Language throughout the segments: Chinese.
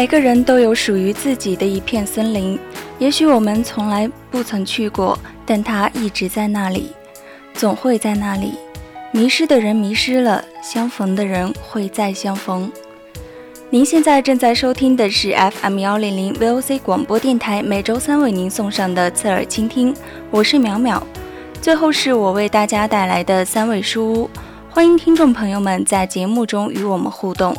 每个人都有属于自己的一片森林，也许我们从来不曾去过，但它一直在那里，总会在那里。迷失的人迷失了，相逢的人会再相逢。您现在正在收听的是 FM 幺零零 VOC 广播电台，每周三为您送上的侧耳倾听，我是淼淼。最后是我为大家带来的三味书屋，欢迎听众朋友们在节目中与我们互动。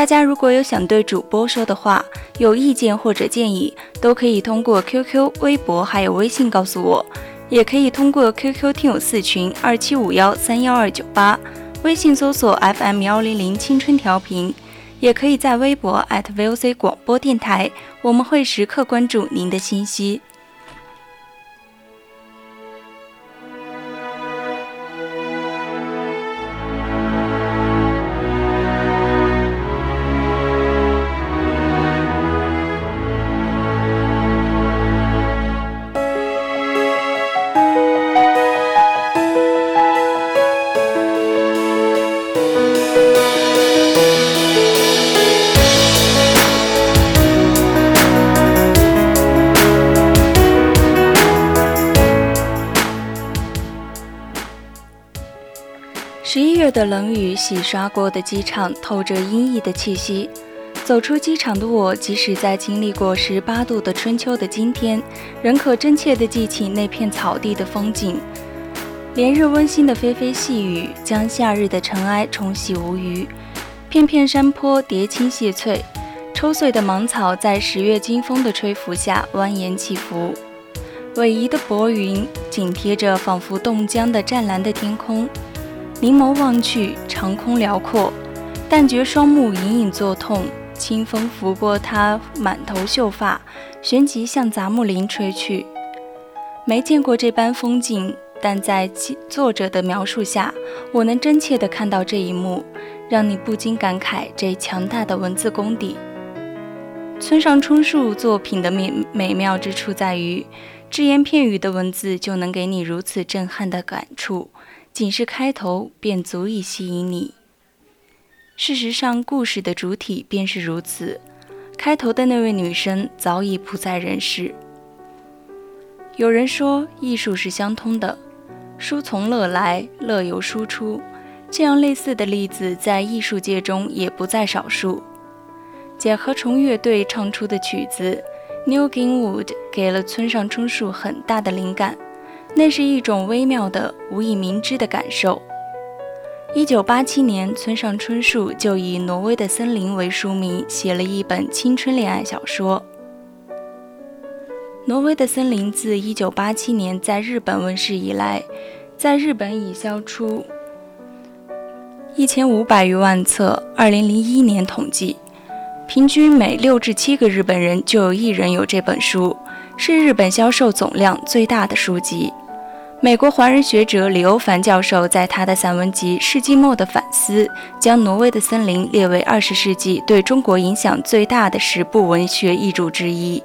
大家如果有想对主播说的话，有意见或者建议，都可以通过 QQ、微博还有微信告诉我，也可以通过 QQ 听友四群二七五幺三幺二九八，微信搜索 FM 幺零零青春调频，也可以在微博 @VOC 广播电台，我们会时刻关注您的信息。十一月的冷雨洗刷过的机场透着阴翳的气息。走出机场的我，即使在经历过十八度的春秋的今天，仍可真切地记起那片草地的风景。连日温馨的霏霏细雨，将夏日的尘埃冲洗无余。片片山坡叠青谢翠，抽穗的芒草在十月金风的吹拂下蜿蜒起伏。逶迤的薄云紧贴着仿佛冻僵的湛蓝的天空。凝眸望去，长空辽阔，但觉双目隐隐作痛。清风拂过他满头秀发，旋即向杂木林吹去。没见过这般风景，但在作者的描述下，我能真切地看到这一幕，让你不禁感慨这强大的文字功底。村上春树作品的美美妙之处在于，只言片语的文字就能给你如此震撼的感触。仅是开头便足以吸引你。事实上，故事的主体便是如此。开头的那位女生早已不在人世。有人说，艺术是相通的，书从乐来，乐由书出。这样类似的例子在艺术界中也不在少数。甲壳虫乐队唱出的曲子《New King Wood》给了村上春树很大的灵感。那是一种微妙的、无以明知的感受。一九八七年，村上春树就以《挪威的森林》为书名，写了一本青春恋爱小说。《挪威的森林》自一九八七年在日本问世以来，在日本已销出一千五百余万册。二零零一年统计，平均每六至七个日本人就有一人有这本书，是日本销售总量最大的书籍。美国华人学者李欧凡教授在他的散文集《世纪末的反思》将《挪威的森林》列为二十世纪对中国影响最大的十部文学译著之一。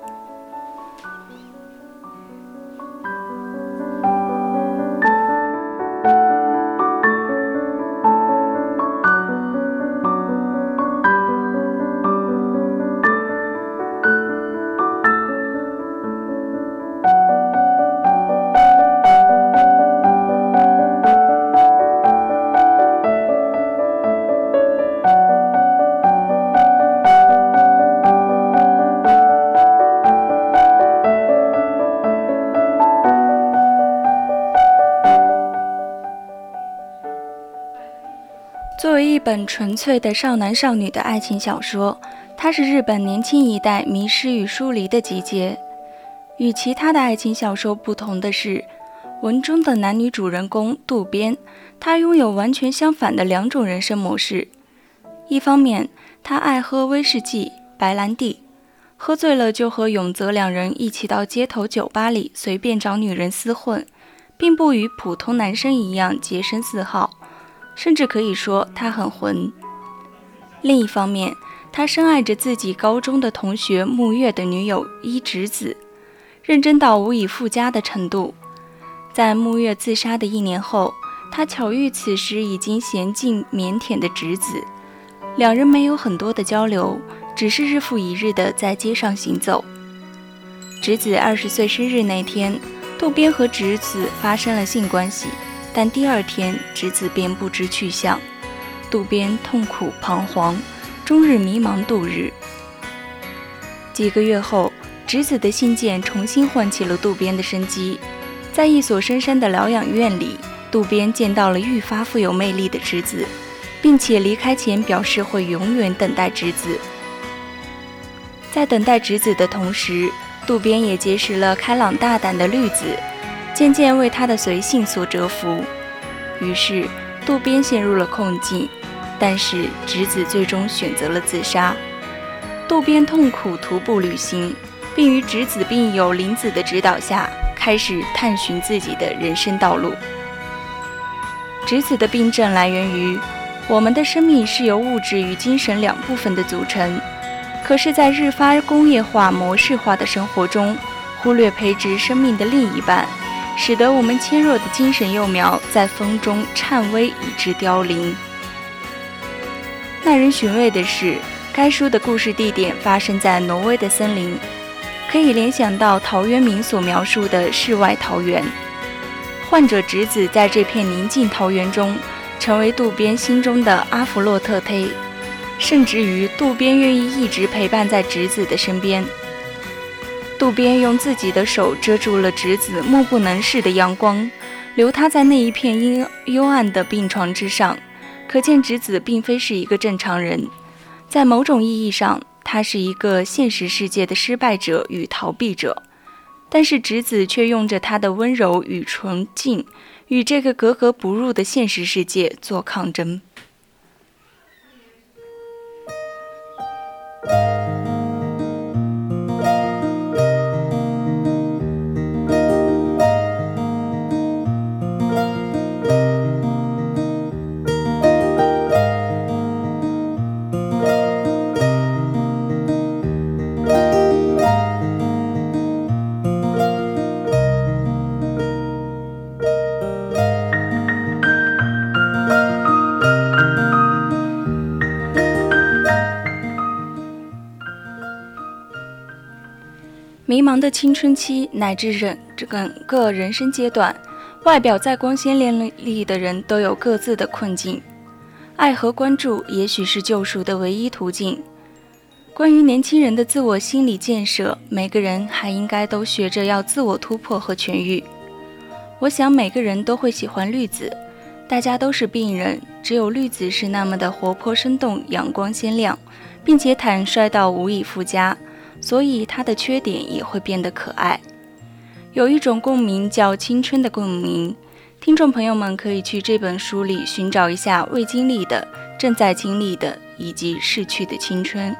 本纯粹的少男少女的爱情小说，它是日本年轻一代迷失与疏离的集结。与其他的爱情小说不同的是，文中的男女主人公渡边，他拥有完全相反的两种人生模式。一方面，他爱喝威士忌、白兰地，喝醉了就和永泽两人一起到街头酒吧里随便找女人厮混，并不与普通男生一样洁身自好，甚至可以说他很混。另一方面，他深爱着自己高中的同学木月的女友伊直子。认真到无以复加的程度。在木月自杀的一年后，他巧遇此时已经娴静腼腆的直子，两人没有很多的交流，只是日复一日的在街上行走。直子二十岁生日那天，渡边和直子发生了性关系，但第二天直子便不知去向，渡边痛苦彷徨，终日迷茫度日。几个月后。直子的信件重新唤起了渡边的生机，在一所深山的疗养院里，渡边见到了愈发富有魅力的直子，并且离开前表示会永远等待直子。在等待直子的同时，渡边也结识了开朗大胆的绿子，渐渐为他的随性所折服。于是，渡边陷入了困境，但是直子最终选择了自杀。渡边痛苦徒步旅行。并于直子病友林子的指导下，开始探寻自己的人生道路。直子的病症来源于我们的生命是由物质与精神两部分的组成，可是，在日发工业化、模式化的生活中，忽略培植生命的另一半，使得我们纤弱的精神幼苗在风中颤巍，以致凋零。耐人寻味的是，该书的故事地点发生在挪威的森林。可以联想到陶渊明所描述的世外桃源。患者侄子在这片宁静桃源中，成为渡边心中的阿弗洛特忒，甚至于渡边愿意一直陪伴在侄子的身边。渡边用自己的手遮住了直子目不能视的阳光，留他在那一片阴幽暗的病床之上，可见直子并非是一个正常人，在某种意义上。他是一个现实世界的失败者与逃避者，但是直子却用着他的温柔与纯净，与这个格格不入的现实世界做抗争。迷茫的青春期乃至人整个人生阶段，外表再光鲜亮丽的人都有各自的困境。爱和关注也许是救赎的唯一途径。关于年轻人的自我心理建设，每个人还应该都学着要自我突破和痊愈。我想每个人都会喜欢绿子，大家都是病人，只有绿子是那么的活泼生动、阳光鲜亮，并且坦率到无以复加。所以他的缺点也会变得可爱。有一种共鸣叫青春的共鸣，听众朋友们可以去这本书里寻找一下未经历的、正在经历的以及逝去的青春。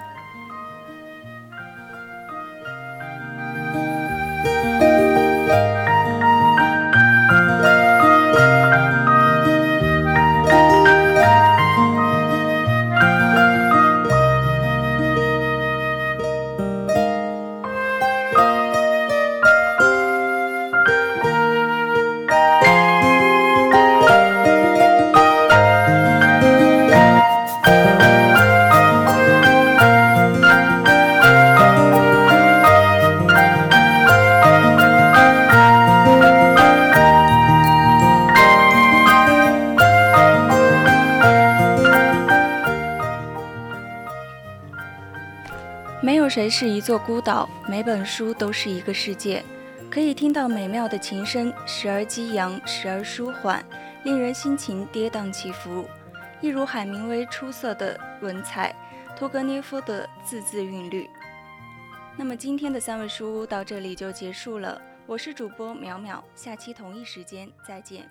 谁是一座孤岛？每本书都是一个世界，可以听到美妙的琴声，时而激扬，时而舒缓，令人心情跌宕起伏。一如海明威出色的文采，托格涅夫的字字韵律。那么今天的三味书屋到这里就结束了，我是主播淼淼，下期同一时间再见。